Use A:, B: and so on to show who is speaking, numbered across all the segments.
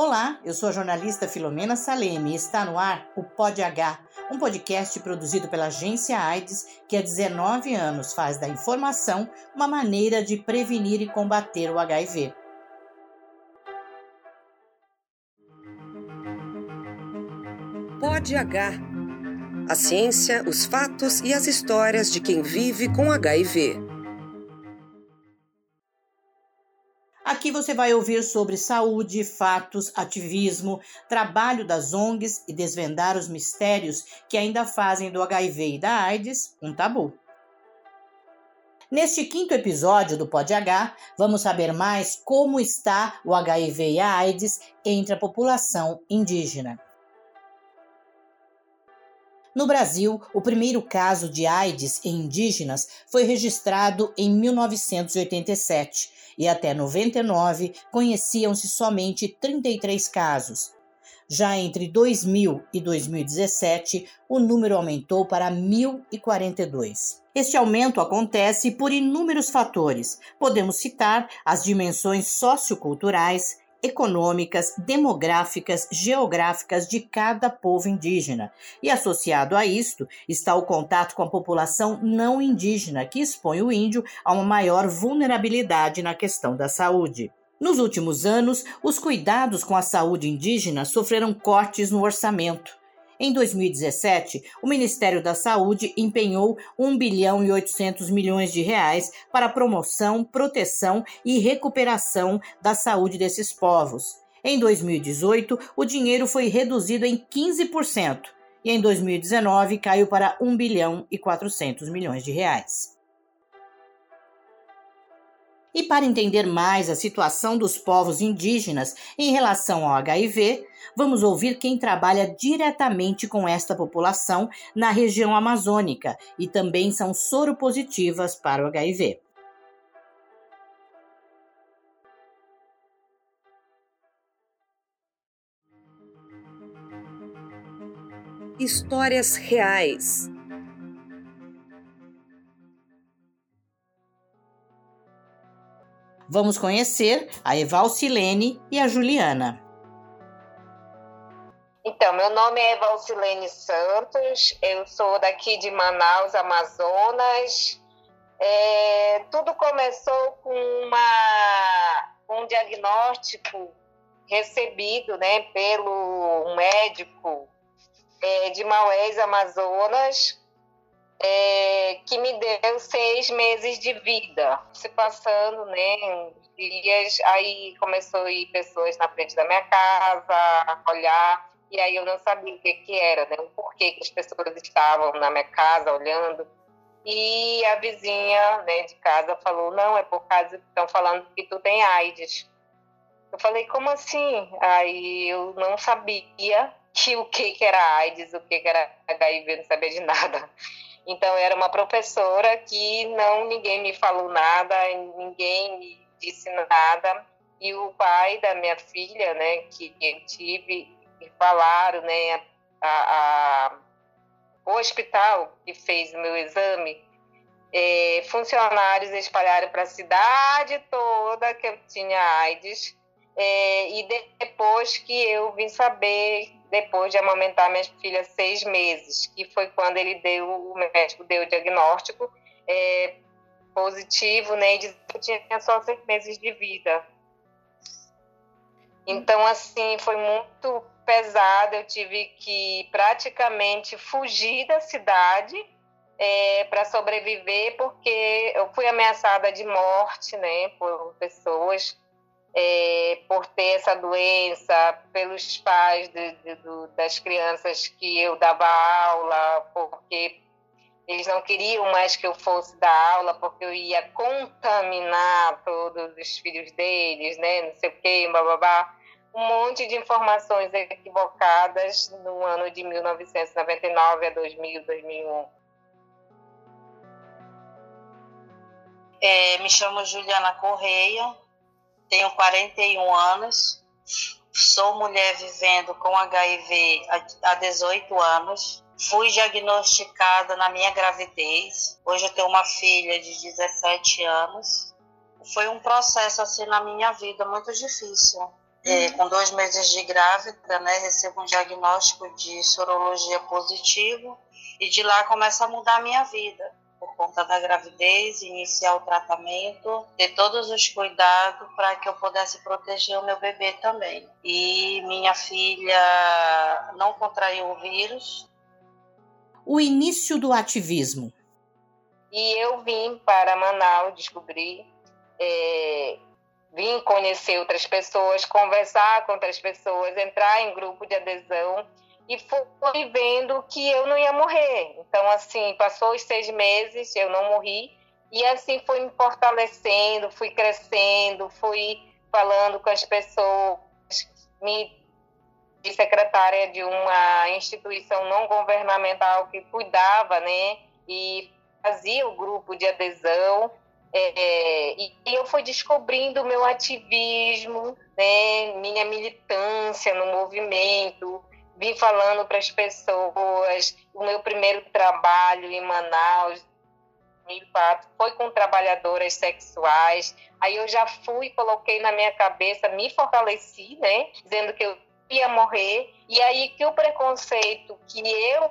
A: Olá, eu sou a jornalista Filomena Saleme e está no ar o Pod H, um podcast produzido pela agência AIDS que há 19 anos faz da informação uma maneira de prevenir e combater o HIV.
B: Pod H. A ciência, os fatos e as histórias de quem vive com HIV.
A: Aqui você vai ouvir sobre saúde, fatos, ativismo, trabalho das ONGs e desvendar os mistérios que ainda fazem do HIV e da AIDS um tabu. Neste quinto episódio do Pod H, vamos saber mais como está o HIV e a AIDS entre a população indígena. No Brasil, o primeiro caso de AIDS em indígenas foi registrado em 1987 e até 99 conheciam-se somente 33 casos. Já entre 2000 e 2017, o número aumentou para 1.042. Este aumento acontece por inúmeros fatores. Podemos citar as dimensões socioculturais, econômicas, demográficas, geográficas de cada povo indígena. E associado a isto está o contato com a população não indígena, que expõe o índio a uma maior vulnerabilidade na questão da saúde. Nos últimos anos, os cuidados com a saúde indígena sofreram cortes no orçamento. Em 2017, o Ministério da Saúde empenhou 1 bilhão e 800 milhões de reais para a promoção, proteção e recuperação da saúde desses povos. Em 2018, o dinheiro foi reduzido em 15% e em 2019 caiu para 1 bilhão e 400 milhões de reais. E para entender mais a situação dos povos indígenas em relação ao HIV, vamos ouvir quem trabalha diretamente com esta população na região amazônica e também são soropositivas para o HIV.
B: Histórias reais
A: Vamos conhecer a Evalcilene e a Juliana.
C: Então, meu nome é Evalcilene Santos, eu sou daqui de Manaus, Amazonas. É, tudo começou com uma, um diagnóstico recebido né, pelo médico é, de Maués, Amazonas, é, que me deu seis meses de vida. Se passando, né, dias, aí começou a ir pessoas na frente da minha casa, olhar, e aí eu não sabia o que que era, né, o porquê que as pessoas estavam na minha casa olhando. E a vizinha né, de casa falou, não, é por causa que estão falando que tu tem AIDS. Eu falei, como assim? Aí eu não sabia que o que, que era AIDS, o que, que era HIV, não sabia de nada. Então, era uma professora que não ninguém me falou nada, ninguém me disse nada. E o pai da minha filha, né, que eu tive, me falaram, né, a, a, o hospital que fez o meu exame, é, funcionários espalharam para a cidade toda que eu tinha AIDS. É, e depois que eu vim saber depois de amamentar minha filha seis meses, que foi quando ele deu, o médico deu o diagnóstico é, positivo, né, e disse que tinha só seis meses de vida. Então, assim, foi muito pesado, eu tive que praticamente fugir da cidade é, para sobreviver, porque eu fui ameaçada de morte, né, por pessoas é, por ter essa doença, pelos pais de, de, de, das crianças que eu dava aula, porque eles não queriam mais que eu fosse dar aula, porque eu ia contaminar todos os filhos deles, né? Não sei o quê, bababá. Um monte de informações equivocadas no ano de 1999 a 2000, 2001.
D: É, me chamo Juliana Correia, tenho 41 anos, sou mulher vivendo com HIV há 18 anos. Fui diagnosticada na minha gravidez. Hoje eu tenho uma filha de 17 anos. Foi um processo assim na minha vida muito difícil. É, com dois meses de grávida, né, recebo um diagnóstico de sorologia positivo e de lá começa a mudar a minha vida por conta da gravidez, iniciar o tratamento, ter todos os cuidados para que eu pudesse proteger o meu bebê também. E minha filha não contraiu o vírus.
A: O início do ativismo.
C: E eu vim para Manaus descobrir, é, vim conhecer outras pessoas, conversar com outras pessoas, entrar em grupo de adesão e fui vendo que eu não ia morrer. Então, assim, passou os seis meses, eu não morri, e assim fui me fortalecendo, fui crescendo, fui falando com as pessoas, me de secretária de uma instituição não governamental que cuidava, né, e fazia o grupo de adesão, é, e, e eu fui descobrindo o meu ativismo, né, minha militância no movimento, vim falando para as pessoas. O meu primeiro trabalho em Manaus, 2004, foi com trabalhadoras sexuais. Aí eu já fui, coloquei na minha cabeça, me fortaleci, né? Dizendo que eu ia morrer. E aí que o preconceito que eu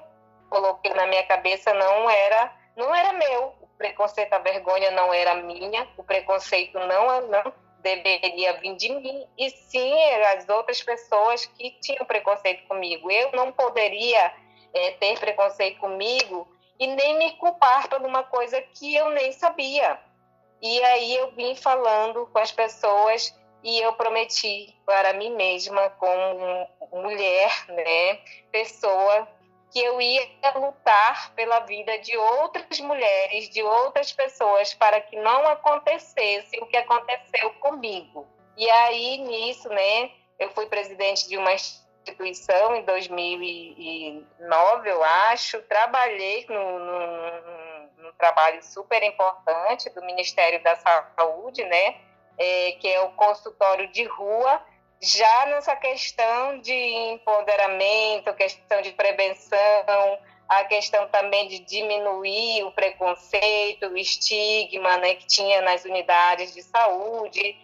C: coloquei na minha cabeça não era, não era meu. O preconceito, a vergonha não era minha. O preconceito não, não deveria vir de mim, e sim as outras pessoas que tinham preconceito comigo. Eu não poderia é, ter preconceito comigo e nem me culpar por uma coisa que eu nem sabia. E aí eu vim falando com as pessoas e eu prometi para mim mesma, como mulher, né, pessoa, que eu ia lutar pela vida de outras mulheres, de outras pessoas, para que não acontecesse o que aconteceu comigo. E aí, nisso, né, eu fui presidente de uma instituição em 2009, eu acho, trabalhei num, num trabalho super importante do Ministério da Saúde, né, é, que é o consultório de rua, já nessa questão de empoderamento, questão de prevenção, a questão também de diminuir o preconceito, o estigma né, que tinha nas unidades de saúde.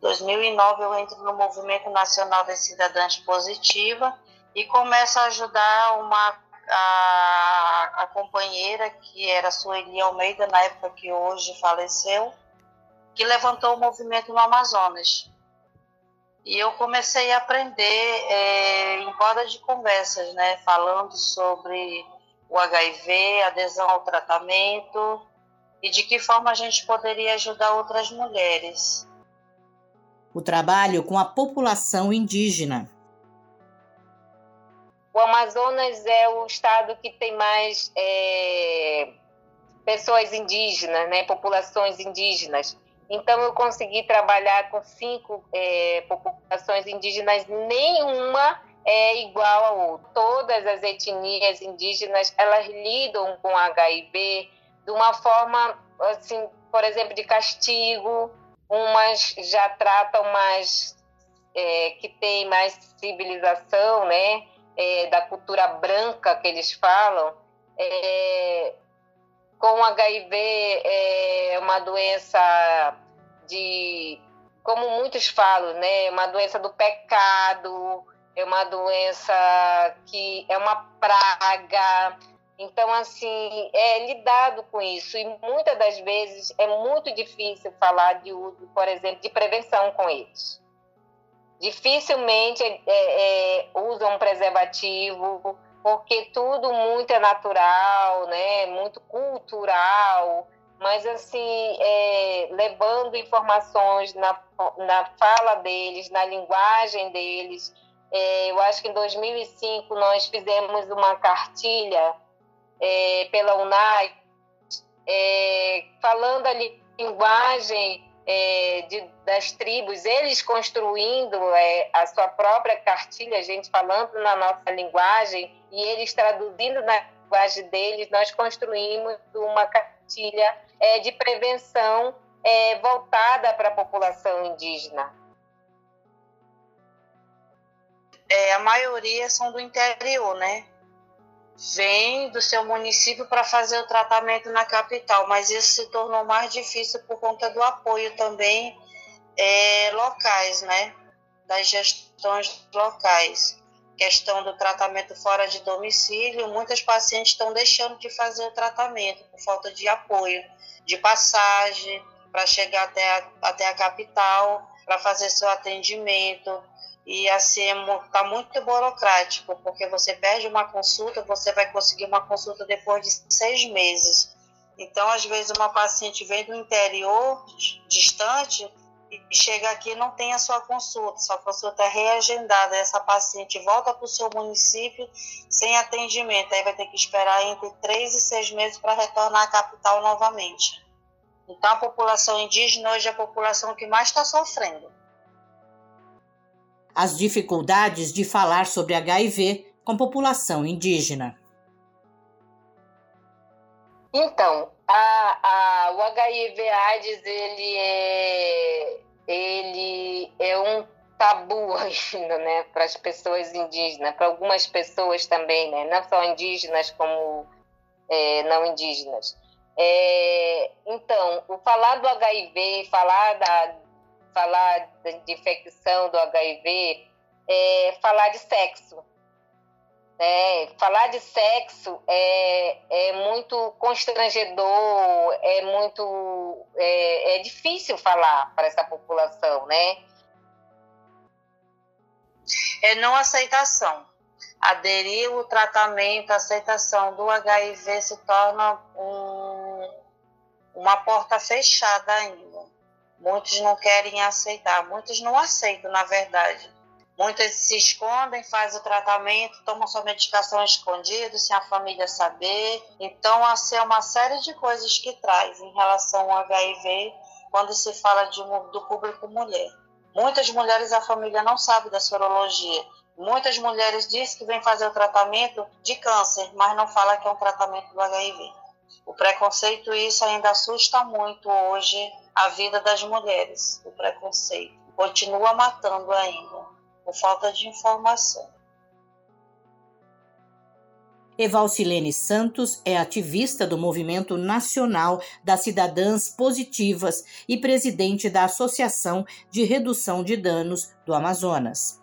D: 2009 eu entro no Movimento Nacional das Cidadãs Positiva e começo a ajudar uma a, a companheira que era Sueli Almeida na época que hoje faleceu que levantou o movimento no Amazonas. E eu comecei a aprender é, em roda de conversas, né, falando sobre o HIV, adesão ao tratamento e de que forma a gente poderia ajudar outras mulheres.
A: O trabalho com a população indígena.
C: O Amazonas é o estado que tem mais é, pessoas indígenas, né, populações indígenas. Então, eu consegui trabalhar com cinco é, populações indígenas, nenhuma é igual a outra. Todas as etnias indígenas, elas lidam com HIV de uma forma, assim, por exemplo, de castigo, umas já tratam mais, é, que tem mais civilização, né, é, da cultura branca que eles falam, é, com HIV é uma doença de, como muitos falam, né, uma doença do pecado, é uma doença que é uma praga. Então, assim, é lidado com isso. E muitas das vezes é muito difícil falar de uso, por exemplo, de prevenção com eles. Dificilmente é, é, usam preservativo, porque tudo muito é natural, né? muito cultural, mas assim, é, levando informações na, na fala deles, na linguagem deles. É, eu acho que em 2005 nós fizemos uma cartilha é, pela UNAI, é, falando a linguagem é, de, das tribos, eles construindo é, a sua própria cartilha, a gente falando na nossa linguagem e eles traduzindo na linguagem deles, nós construímos uma cartilha é, de prevenção é, voltada para a população indígena.
D: É, a maioria são do interior, né? vem do seu município para fazer o tratamento na capital, mas isso se tornou mais difícil por conta do apoio também é, locais, né? Das gestões locais. Questão do tratamento fora de domicílio, muitas pacientes estão deixando de fazer o tratamento por falta de apoio, de passagem para chegar até a, até a capital, para fazer seu atendimento. E assim está é muito burocrático, porque você perde uma consulta, você vai conseguir uma consulta depois de seis meses. Então, às vezes, uma paciente vem do interior, distante, e chega aqui e não tem a sua consulta, sua consulta é reagendada, essa paciente volta para o seu município sem atendimento, aí vai ter que esperar entre três e seis meses para retornar à capital novamente. Então, a população indígena hoje é a população que mais está sofrendo.
A: As dificuldades de falar sobre HIV com a população indígena.
C: Então, a, a, o HIV/AIDS ele é, ele é um tabu ainda, né, para as pessoas indígenas, para algumas pessoas também, né, não só indígenas como é, não indígenas. É, então, o falar do HIV, falar da falar de infecção do HIV, é falar de sexo, é, falar de sexo é, é muito constrangedor, é muito é, é difícil falar para essa população, né?
D: É não aceitação. Aderir o tratamento, a aceitação do HIV se torna um, uma porta fechada ainda. Muitos não querem aceitar, muitos não aceitam, na verdade Muitas se escondem, fazem o tratamento, tomam sua medicação escondido, sem a família saber. Então, assim, é uma série de coisas que traz em relação ao HIV quando se fala de, do público mulher. Muitas mulheres a família não sabe da sorologia. Muitas mulheres dizem que vem fazer o tratamento de câncer, mas não fala que é um tratamento do HIV. O preconceito, isso ainda assusta muito hoje a vida das mulheres. O preconceito continua matando ainda por falta de informação.
A: Evalcilene Santos é ativista do Movimento Nacional das Cidadãs Positivas e presidente da Associação de Redução de Danos do Amazonas.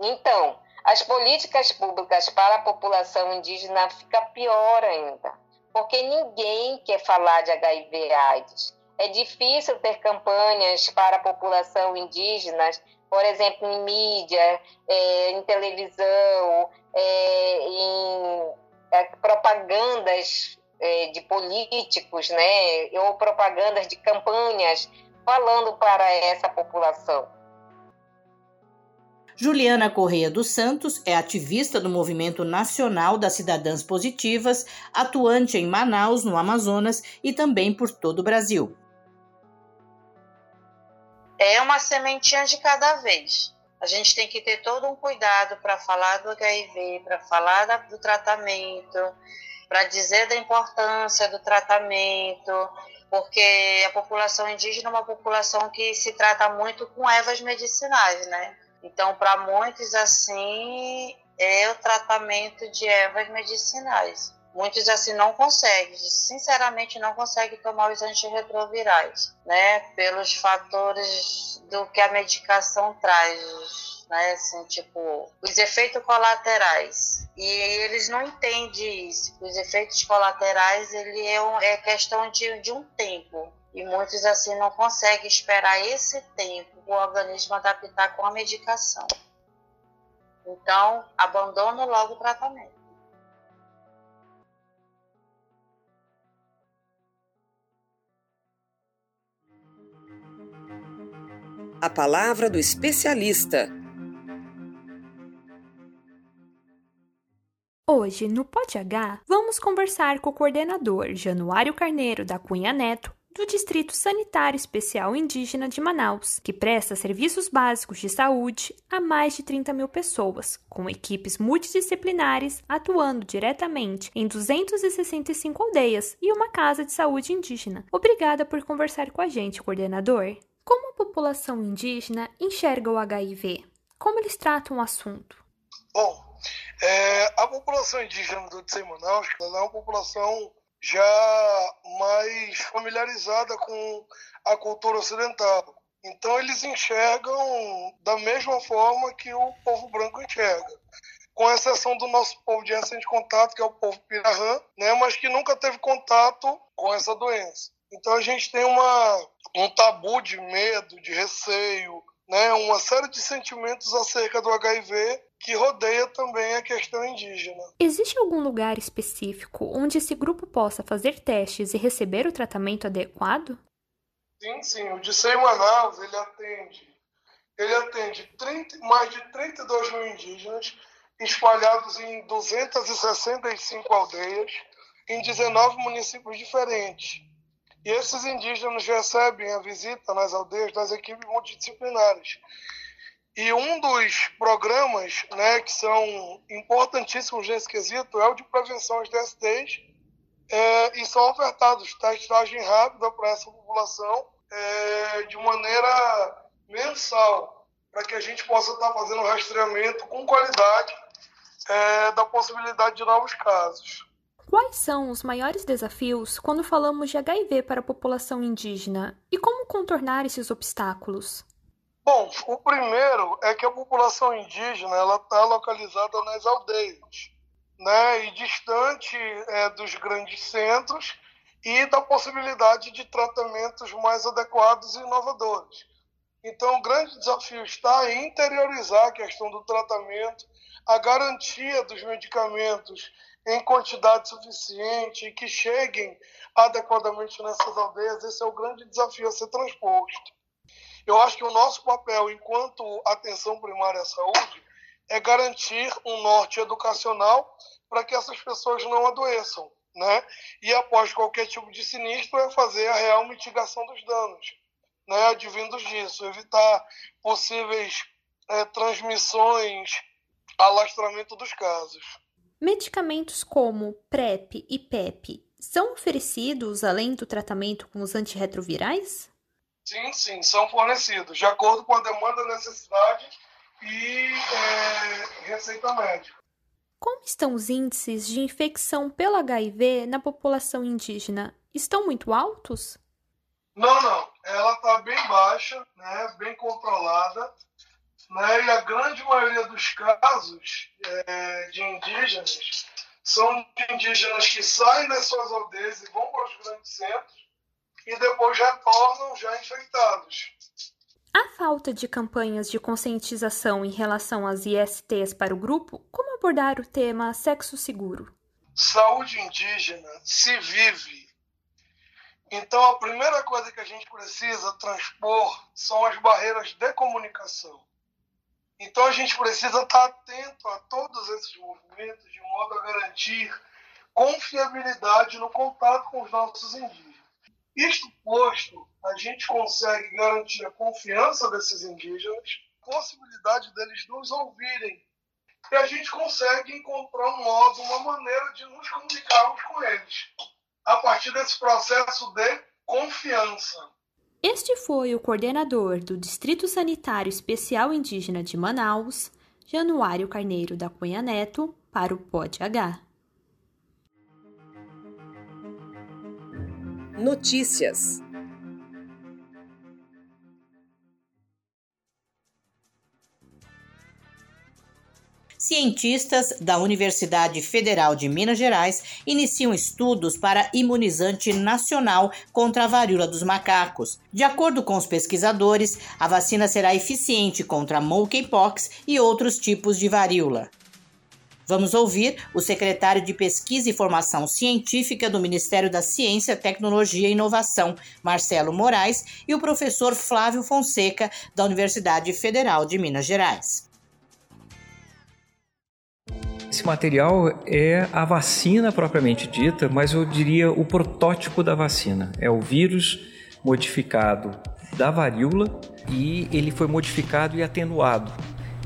C: Então, as políticas públicas para a população indígena fica pior ainda, porque ninguém quer falar de HIV/AIDS. É difícil ter campanhas para a população indígena, por exemplo, em mídia, é, em televisão, é, em é, propagandas é, de políticos, né, ou propagandas de campanhas falando para essa população.
A: Juliana Correia dos Santos é ativista do Movimento Nacional das Cidadãs Positivas, atuante em Manaus, no Amazonas e também por todo o Brasil
D: é uma sementinha de cada vez. A gente tem que ter todo um cuidado para falar do HIV, para falar da, do tratamento, para dizer da importância do tratamento, porque a população indígena é uma população que se trata muito com ervas medicinais, né? Então, para muitos, assim, é o tratamento de ervas medicinais. Muitos assim não conseguem, sinceramente não conseguem tomar os antirretrovirais, né? Pelos fatores do que a medicação traz, né? Assim, tipo, os efeitos colaterais. E eles não entendem isso. Os efeitos colaterais, ele é, um, é questão de, de um tempo. E muitos assim não conseguem esperar esse tempo o organismo adaptar com a medicação. Então, abandona logo o tratamento.
B: A palavra do especialista.
E: Hoje, no Pod H, vamos conversar com o coordenador Januário Carneiro da Cunha Neto, do Distrito Sanitário Especial Indígena de Manaus, que presta serviços básicos de saúde a mais de 30 mil pessoas, com equipes multidisciplinares atuando diretamente em 265 aldeias e uma casa de saúde indígena. Obrigada por conversar com a gente, coordenador. Como a população indígena enxerga o HIV? Como eles tratam o assunto?
F: Bom, é, a população indígena do Tse Manaus é uma população já mais familiarizada com a cultura ocidental. Então eles enxergam da mesma forma que o povo branco enxerga, com exceção do nosso povo de recente contato, que é o povo pirahã, né, mas que nunca teve contato com essa doença. Então a gente tem uma, um tabu de medo, de receio, né, uma série de sentimentos acerca do HIV que rodeia também a questão indígena.
E: Existe algum lugar específico onde esse grupo possa fazer testes e receber o tratamento adequado?
F: Sim, sim. O Dissei Manaus, ele atende, ele atende 30, mais de 32 mil indígenas espalhados em 265 aldeias, em 19 municípios diferentes. E esses indígenas recebem a visita nas aldeias das equipes multidisciplinares, e um dos programas né, que são importantíssimos nesse quesito é o de prevenção às DSTs, é, e são ofertados testagem rápida para essa população é, de maneira mensal, para que a gente possa estar fazendo rastreamento com qualidade é, da possibilidade de novos casos.
E: Quais são os maiores desafios quando falamos de HIV para a população indígena e como contornar esses obstáculos?
F: Bom, o primeiro é que a população indígena ela está localizada nas aldeias, né, e distante é, dos grandes centros e da possibilidade de tratamentos mais adequados e inovadores. Então, o grande desafio está em interiorizar a questão do tratamento, a garantia dos medicamentos em quantidade suficiente e que cheguem adequadamente nessas aldeias. Esse é o grande desafio a ser transposto. Eu acho que o nosso papel enquanto atenção primária à saúde é garantir um norte educacional para que essas pessoas não adoeçam, né? E após qualquer tipo de sinistro é fazer a real mitigação dos danos, né? Advindos disso, evitar possíveis é, transmissões, alastramento dos casos.
E: Medicamentos como PrEP e PEP são oferecidos além do tratamento com os antirretrovirais?
F: Sim, sim, são fornecidos, de acordo com a demanda, necessidade e é, receita médica.
E: Como estão os índices de infecção pelo HIV na população indígena? Estão muito altos?
F: Não, não. Ela está bem baixa, né, bem controlada. Né, e a grande maioria dos casos é, de indígenas são de indígenas que saem das suas aldeias e vão para os grandes centros e depois retornam já infectados.
E: A falta de campanhas de conscientização em relação às ISTs para o grupo, como abordar o tema sexo seguro?
F: Saúde indígena se vive. Então, a primeira coisa que a gente precisa transpor são as barreiras de comunicação. Então, a gente precisa estar atento a todos esses movimentos de modo a garantir confiabilidade no contato com os nossos indígenas. Isto posto, a gente consegue garantir a confiança desses indígenas, a possibilidade deles nos ouvirem. E a gente consegue encontrar um modo, uma maneira de nos comunicarmos com eles, a partir desse processo de confiança.
E: Este foi o coordenador do Distrito Sanitário Especial Indígena de Manaus, Januário Carneiro da Cunha Neto, para o Pod H.
B: Notícias.
A: Cientistas da Universidade Federal de Minas Gerais iniciam estudos para imunizante nacional contra a varíola dos macacos. De acordo com os pesquisadores, a vacina será eficiente contra monkeypox e outros tipos de varíola. Vamos ouvir o secretário de Pesquisa e Formação Científica do Ministério da Ciência, Tecnologia e Inovação, Marcelo Moraes, e o professor Flávio Fonseca, da Universidade Federal de Minas Gerais.
G: Esse material é a vacina propriamente dita, mas eu diria o protótipo da vacina. É o vírus modificado da varíola e ele foi modificado e atenuado.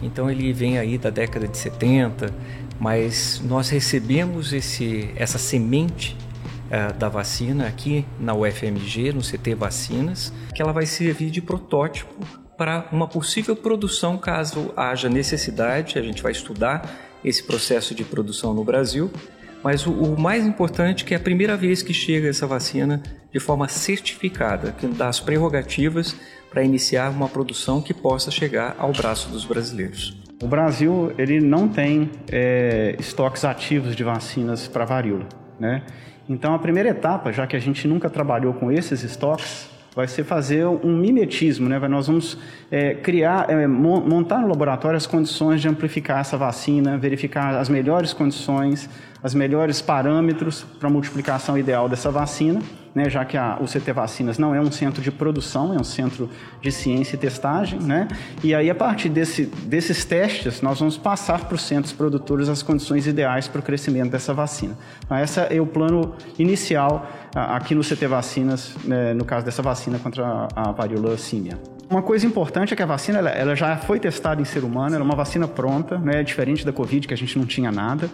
G: Então ele vem aí da década de 70, mas nós recebemos esse, essa semente uh, da vacina aqui na UFMG, no CT Vacinas, que ela vai servir de protótipo para uma possível produção caso haja necessidade. A gente vai estudar esse processo de produção no Brasil Mas o, o, mais importante é que é a primeira vez que chega essa vacina de forma certificada, que dá as prerrogativas para iniciar uma produção que possa chegar ao braço dos brasileiros.
H: O Brasil ele não tem é, estoques ativos de vacinas para varíola, né? Então a primeira etapa, já que a gente nunca trabalhou com esses estoques, vai ser fazer um mimetismo, né? Nós vamos é, criar, é, montar no laboratório as condições de amplificar essa vacina, verificar as melhores condições, os melhores parâmetros para a multiplicação ideal dessa vacina né, já que a, o CT Vacinas não é um centro de produção, é um centro de ciência e testagem, né? E aí, a partir desse, desses testes, nós vamos passar para os centros produtores as condições ideais para o crescimento dessa vacina. Então, esse é o plano inicial aqui no CT Vacinas, né, no caso dessa vacina contra a, a varíola símia. Uma coisa importante é que a vacina ela, ela já foi testada em ser humano, ela é uma vacina pronta, né, diferente da Covid, que a gente não tinha nada.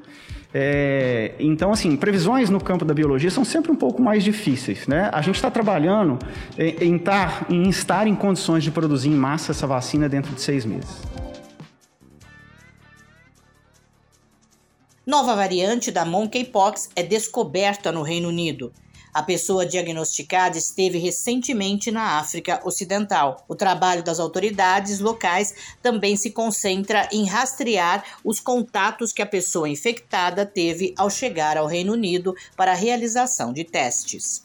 H: É, então, assim, previsões no campo da biologia são sempre um pouco mais difíceis. Né? A gente está trabalhando em, tar, em estar em condições de produzir em massa essa vacina dentro de seis meses.
A: Nova variante da monkeypox é descoberta no Reino Unido. A pessoa diagnosticada esteve recentemente na África Ocidental. O trabalho das autoridades locais também se concentra em rastrear os contatos que a pessoa infectada teve ao chegar ao Reino Unido para a realização de testes.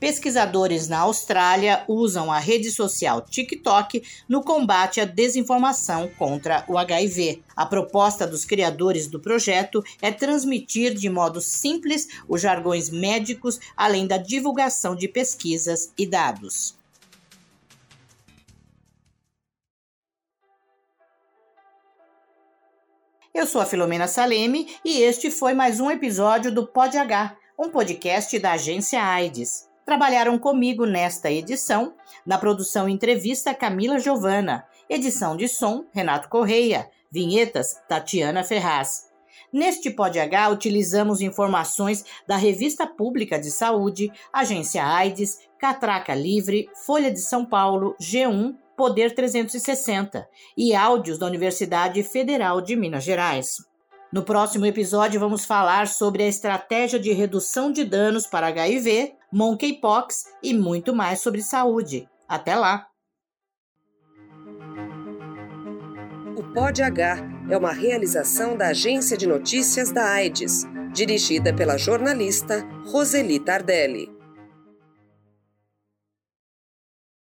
A: Pesquisadores na Austrália usam a rede social TikTok no combate à desinformação contra o HIV. A proposta dos criadores do projeto é transmitir de modo simples os jargões médicos, além da divulgação de pesquisas e dados. Eu sou a Filomena Saleme e este foi mais um episódio do Pod H, um podcast da agência AIDS. Trabalharam comigo nesta edição, na produção entrevista Camila Giovana, edição de som Renato Correia, vinhetas Tatiana Ferraz. Neste Pod H utilizamos informações da Revista Pública de Saúde, Agência AIDS, Catraca Livre, Folha de São Paulo, G1, Poder 360 e áudios da Universidade Federal de Minas Gerais. No próximo episódio, vamos falar sobre a estratégia de redução de danos para HIV, monkeypox e muito mais sobre saúde. Até lá!
B: O Pod H é uma realização da Agência de Notícias da AIDS, dirigida pela jornalista Roseli Tardelli.